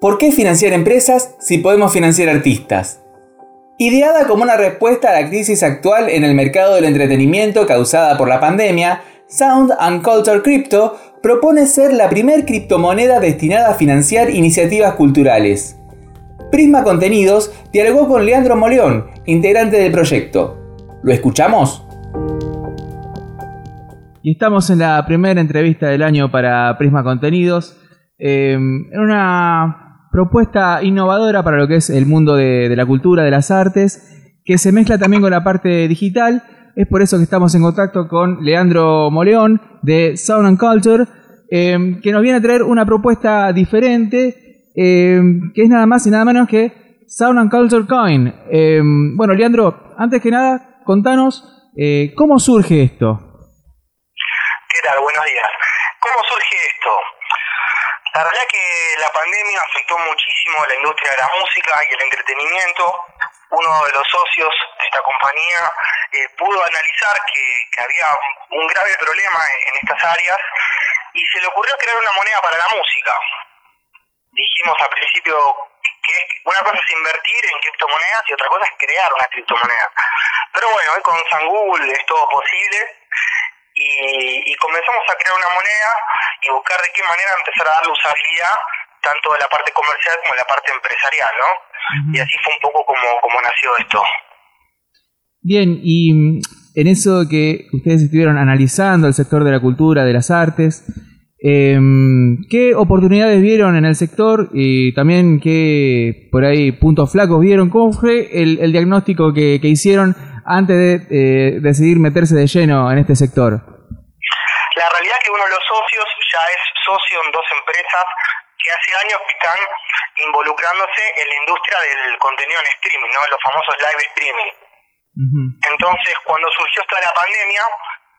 ¿Por qué financiar empresas si podemos financiar artistas? Ideada como una respuesta a la crisis actual en el mercado del entretenimiento causada por la pandemia, Sound and Culture Crypto propone ser la primer criptomoneda destinada a financiar iniciativas culturales. Prisma Contenidos dialogó con Leandro Moleón, integrante del proyecto. ¿Lo escuchamos? Y estamos en la primera entrevista del año para Prisma Contenidos, em, en una propuesta innovadora para lo que es el mundo de, la cultura, de las artes, que se mezcla también con la parte digital. Es por eso que estamos en contacto con Leandro Moleón de Sound and Culture, em, que nos viene a traer una propuesta diferente, em, que es nada más y nada menos que Sound and Culture Coin. bueno, Leandro, antes que nada, contanos eh, cómo surge esto. Buenos días. ¿Cómo surge esto? La verdad que la pandemia afectó muchísimo a la industria de la música y el entretenimiento. Uno de los socios de esta compañía eh, pudo analizar que, había un, grave problema en, estas áreas y se le ocurrió crear una moneda para la música. Dijimos al principio que una cosa es invertir en criptomonedas y otra cosa es crear una criptomoneda. Pero bueno, hoy con Sangul es todo posible y, comenzamos a crear una moneda y buscar de qué manera empezar a darle usabilidad tanto de la parte comercial como de la parte empresarial, ¿no? Y así fue un poco como, como nació esto. Bien, y mm, en eso que ustedes estuvieron analizando el sector de la cultura, de las artes, eh, ¿qué oportunidades vieron en el sector y también qué por ahí puntos flacos vieron? ¿Cómo fue el, el diagnóstico que, que hicieron antes de eh, decidir meterse de lleno en este sector? La realidad es que uno de los socios ya es socio en dos empresas que hace años que están involucrándose en la industria del contenido en streaming, ¿no? los famosos live streaming. Entonces, cuando surgió esta la pandemia,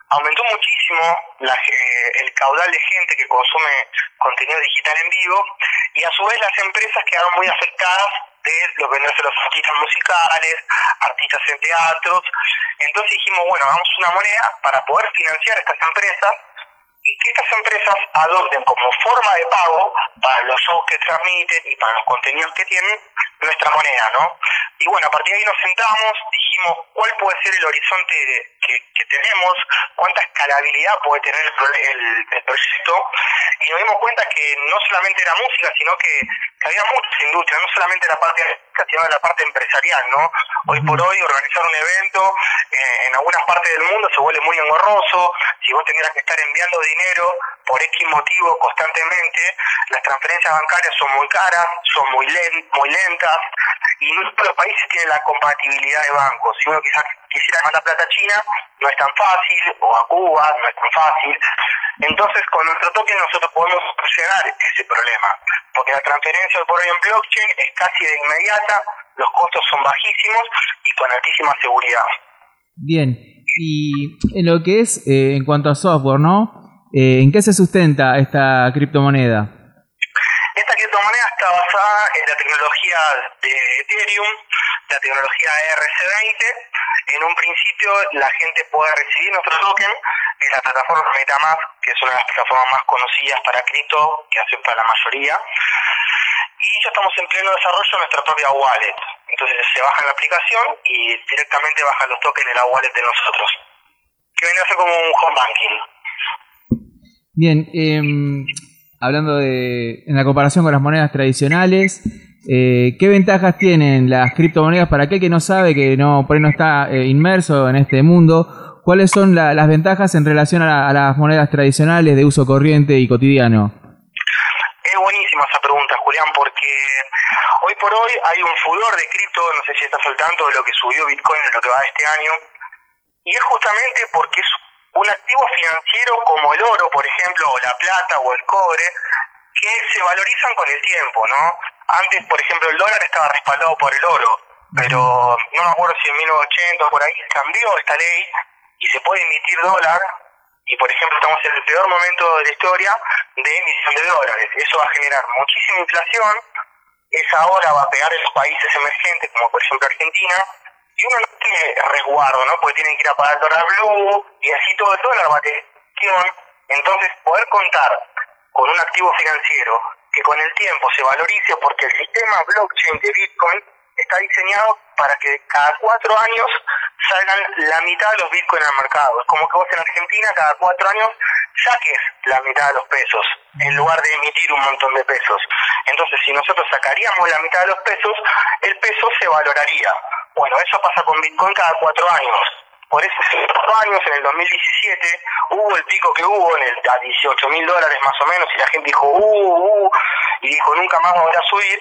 aumentó muchísimo eh, el caudal de gente que consume contenido digital en vivo y a su vez las empresas quedaron muy afectadas de lo que vendrán los artistas musicales, artistas en teatros. Entonces dijimos, bueno, hagamos una moneda para poder financiar estas empresas y que estas empresas adopten como forma de pago para los shows que transmiten y para los contenidos que tienen nuestra moneda, ¿no? Y bueno, a partir de ahí nos sentamos, dijimos cuál puede ser el horizonte que, tenemos, cuánta escalabilidad puede tener el, el, proyecto, y nos dimos cuenta que no solamente era música, sino que, había muchas industrias, no solamente la parte sino la parte empresarial, ¿no? Hoy por hoy organizar un evento eh, en algunas partes del mundo se vuelve muy engorroso, si vos tendrías que estar enviando dinero por X motivo constantemente, las transferencias bancarias son muy caras, son muy, muy lentas, y no todos los países tienen la compatibilidad de bancos. Si uno quizás quisiera mandar plata a China, no es tan fácil, o a Cuba, no es tan fácil. Entonces, con nuestro token nosotros podemos solucionar ese problema, porque la transferencia por hoy en blockchain es casi de inmediata, los costos son bajísimos y con altísima seguridad. Bien, y en lo que es eh, en cuanto a software, ¿no? Eh, ¿En qué se sustenta esta criptomoneda? Esta criptomoneda está basada en la tecnología de Ethereum, la tecnología ERC20. En un principio la gente puede recibir nuestro token en la plataforma MetaMask, que es una de las plataformas más conocidas para cripto, que acepta la mayoría. Y ya estamos en pleno desarrollo de nuestra propia wallet. Entonces se baja la aplicación y directamente bajan los tokens de la wallet de nosotros. Que viene a ser como un home banking. Bien, eh, hablando de, en la comparación con las monedas tradicionales, eh, ¿qué ventajas tienen las criptomonedas para aquel que no sabe, que no, por ahí no está eh, inmerso en este mundo? ¿Cuáles son las ventajas en relación a, las monedas tradicionales de uso corriente y cotidiano? Es buenísima esa pregunta, Julián, porque hoy por hoy hay un furor de cripto, no sé si estás al tanto de lo que subió Bitcoin en lo que va este año, y es justamente porque es un activo financiero como el oro, por ejemplo, o la plata o el cobre, que se valorizan con el tiempo, ¿no? Antes, por ejemplo, el dólar estaba respaldado por el oro, pero no me acuerdo si en 1980 o por ahí cambió esta ley y se puede emitir dólar y por ejemplo estamos en el peor momento de la historia de emisión de dólares. Eso va a generar muchísima inflación, esa hora va a pegar en los países emergentes como por ejemplo Argentina y uno no tiene resguardo, ¿no? Porque tienen que ir a pagar blue y así todo el dólar va Entonces, poder contar con un activo financiero que con el tiempo se valorice porque el sistema blockchain de Bitcoin está diseñado para que cada cuatro años salgan la mitad de los bitcoins al mercado. Es como que vos en Argentina cada cuatro años saques la mitad de los pesos en lugar de emitir un montón de pesos. Entonces, si nosotros sacaríamos la mitad de los pesos, el peso se valoraría. Bueno, eso pasa con Bitcoin cada cuatro años. Por eso, cuatro años, en el 2017, hubo el pico que hubo en el, a 18 mil dólares más o menos, y la gente dijo, uh, uh, y dijo, nunca más va a subir.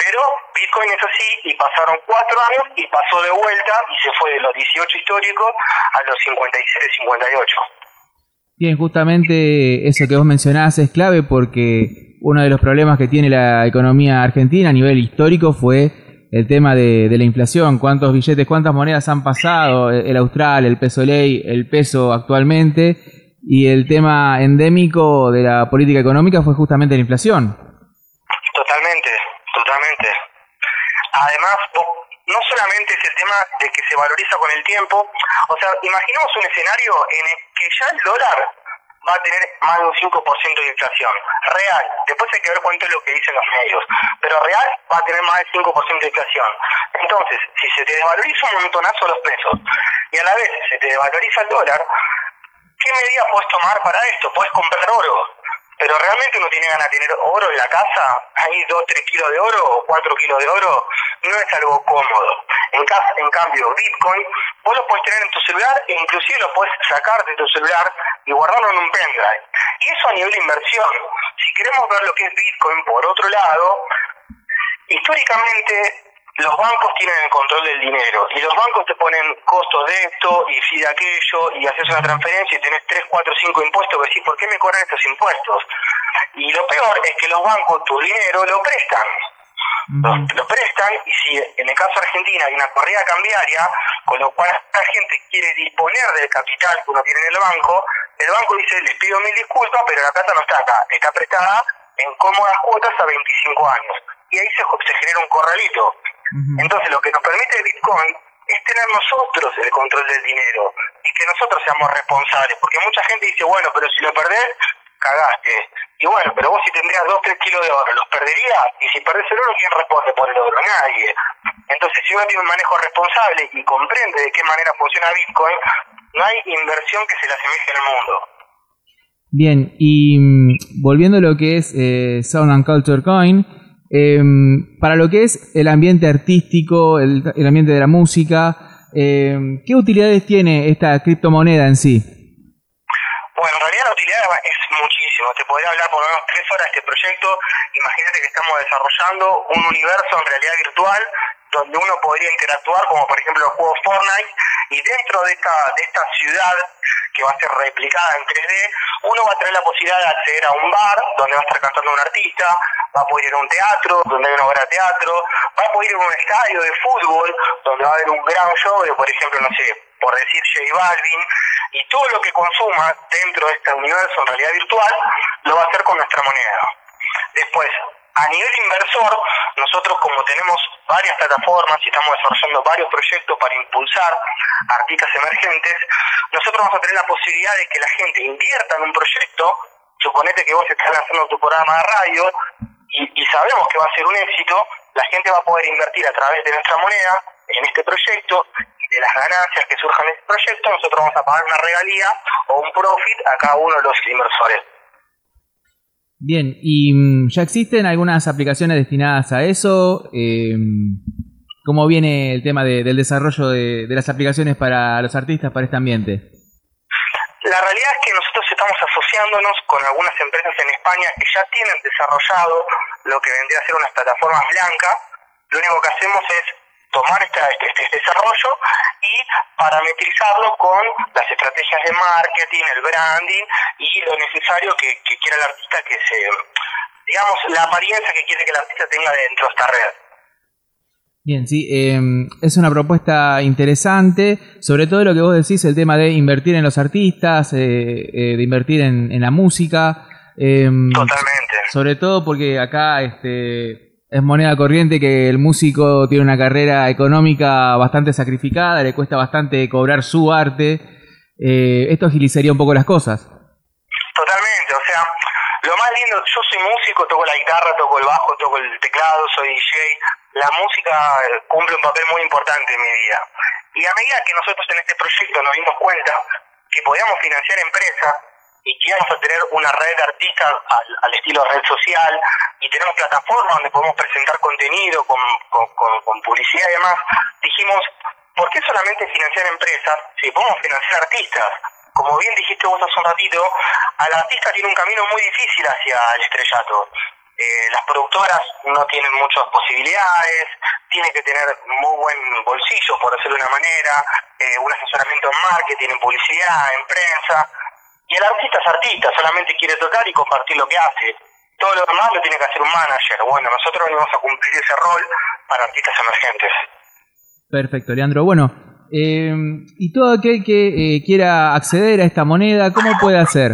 Pero Bitcoin es así, y pasaron cuatro años, y pasó de vuelta, y se fue de los 18 históricos a los 57, 58. Bien, justamente eso que vos mencionás es clave porque uno de los problemas que tiene la economía argentina a nivel histórico fue el tema de, la inflación, cuántos billetes, cuántas monedas han pasado, el austral, el peso ley, el peso actualmente, y el tema endémico de la política económica fue justamente la inflación. Totalmente, totalmente. Además, no solamente es el tema de que se valoriza con el tiempo, o sea, imaginemos un escenario en el que ya el dólar va a tener más de un 5% de inflación. Real. Después hay que ver cuánto es lo que dicen los medios. Pero real va a tener más del 5% de inflación. Entonces, si se te desvaloriza un montonazo los pesos y a la vez se te desvaloriza el dólar, ¿qué medida puedes tomar para esto? Puedes comprar oro pero realmente uno tiene ganas de tener oro en la casa, hay 2, 3 kilos de oro o 4 kilos de oro, no es algo cómodo. En, en cambio, Bitcoin, vos lo puedes tener en tu celular e inclusive lo puedes sacar de tu celular y guardarlo en un pendrive. Y eso a nivel de inversión. Si queremos ver lo que es Bitcoin por otro lado, históricamente los bancos tienen el control del dinero y los bancos te ponen costos de esto y si de aquello y haces una transferencia y tenés 3, 4, 5 impuestos, decís, ¿por qué me cobran estos impuestos? Y lo peor es que los bancos tu dinero lo prestan. Lo, prestan y si en el caso de Argentina hay una corrida cambiaria, con lo cual la gente quiere disponer del capital que uno tiene en el banco, el banco dice, les pido mil disculpas, pero la plata no está acá, está prestada en cómodas cuotas a 25 años. Y ahí se, se genera un corralito entonces lo que nos permite Bitcoin es tener nosotros el control del dinero y que nosotros seamos responsables, porque mucha gente dice, bueno, pero si lo perdés, cagaste. Y bueno, pero vos si tendrías 2, 3 kilos de oro, ¿los perderías? Y si perdés el oro, ¿quién responde por el oro? Nadie. Entonces, si uno tiene un manejo responsable y comprende de qué manera funciona Bitcoin, no hay inversión que se le asemeje al mundo. Bien, y mm, volviendo a lo que es eh, Sound and Culture Coin, eh, para lo que es el ambiente artístico, el, ambiente de la música, eh, ¿qué utilidades tiene esta criptomoneda en sí? Bueno, en realidad la utilidad es muchísimo. Te podría hablar por lo menos tres horas de este proyecto. Imagínate que estamos desarrollando un universo en realidad virtual donde uno podría interactuar, como por ejemplo el juego Fortnite, y dentro de esta, de esta ciudad que va a ser replicada en 3D, uno va a tener la posibilidad de acceder a un bar donde va a estar cantando un artista, va a poder ir a un teatro donde hay una obra de teatro, va a poder ir a un estadio de fútbol donde va a haber un gran show de, por ejemplo, no sé, por decir J Balvin, y todo lo que consuma dentro de este universo en realidad virtual lo va a hacer con nuestra moneda. Después, a nivel inversor, nosotros como tenemos varias plataformas y estamos desarrollando varios proyectos para impulsar artistas emergentes, nosotros vamos a tener la posibilidad de que la gente invierta en un proyecto, suponete que vos estás lanzando tu programa de radio y, sabemos que va a ser un éxito, la gente va a poder invertir a través de nuestra moneda en este proyecto y de las ganancias que surjan de este proyecto, nosotros vamos a pagar una regalía o un profit a cada uno de los inversores. Bien, ¿y mm, ya existen algunas aplicaciones destinadas a eso? Eh, ¿Cómo viene el tema del desarrollo de, las aplicaciones para los artistas, para este ambiente? La realidad es que nosotros estamos asociándonos con algunas empresas en España que ya tienen desarrollado lo que vendría a ser unas plataformas blancas. Lo único que hacemos es tomar este, este, desarrollo y parametrizarlo con las estrategias de marketing, el branding y lo necesario que, quiera el artista que se, digamos, la apariencia que quiere que el artista tenga dentro de esta red. Bien, sí, em, es una propuesta interesante, sobre todo lo que vos decís, el tema de invertir en los artistas, eh, eh, de invertir en, en la música. Em, Totalmente. Sobre todo porque acá este, es moneda corriente que el músico tiene una carrera económica bastante sacrificada, le cuesta bastante cobrar su arte. Eh, esto agilizaría un poco las cosas. Yo soy músico, toco la guitarra, toco el bajo, toco el teclado, soy DJ. La música eh, cumple un papel muy importante en mi vida. Y a medida que nosotros en este proyecto nos dimos cuenta que podíamos financiar empresas y que íbamos a tener una red de artistas al, estilo red social y tenemos plataformas donde podemos presentar contenido con, con publicidad y demás, dijimos, ¿por qué solamente financiar empresas si podemos financiar artistas? Como bien dijiste vos hace un ratito, al artista tiene un camino muy difícil hacia el estrellato. Eh, las productoras no tienen muchas posibilidades, tienen que tener muy buen bolsillo, por decirlo de una manera, eh, un asesoramiento en marketing, en publicidad, en prensa. Y el artista es artista, solamente quiere tocar y compartir lo que hace. Todo lo demás lo tiene que hacer un manager. Bueno, nosotros venimos a cumplir ese rol para artistas emergentes. Perfecto, Leandro. Bueno, eh, y todo aquel que eh, quiera acceder a esta moneda, ¿cómo puede hacer?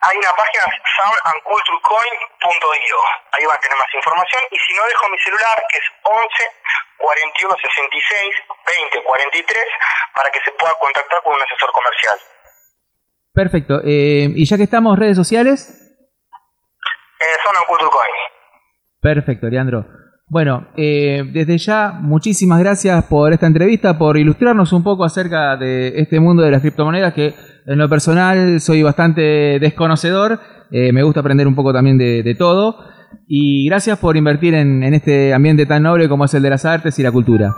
Hay una página soundandculturecoin.io. Ahí va a tener más información. Y si no, dejo mi celular, que es 11 41 66 20 43, para que se pueda contactar con un asesor comercial. Perfecto. Eh, y ya que estamos, redes sociales. Eh, Sound Perfecto, Leandro. Bueno, eh, desde ya, muchísimas gracias por esta entrevista, por ilustrarnos un poco acerca de este mundo de las criptomonedas que en lo personal soy bastante desconocedor, eh, me gusta aprender un poco también de, todo y gracias por invertir en, este ambiente tan noble como es el de las artes y la cultura.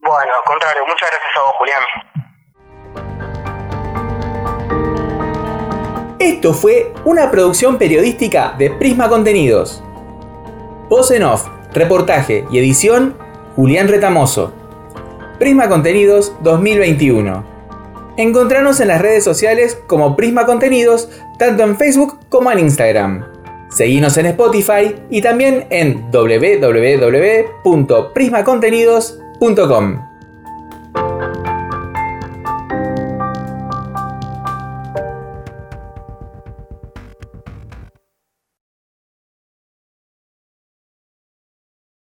Bueno, al contrario, muchas gracias a vos, Julián. Esto fue una producción periodística de Prisma Contenidos. Voz en off Reportaje y edición, Julián Retamoso. Prisma Contenidos 2021. Encontranos en las redes sociales como Prisma Contenidos, tanto en Facebook como en Instagram. Seguinos en Spotify y también en www.prismacontenidos.com.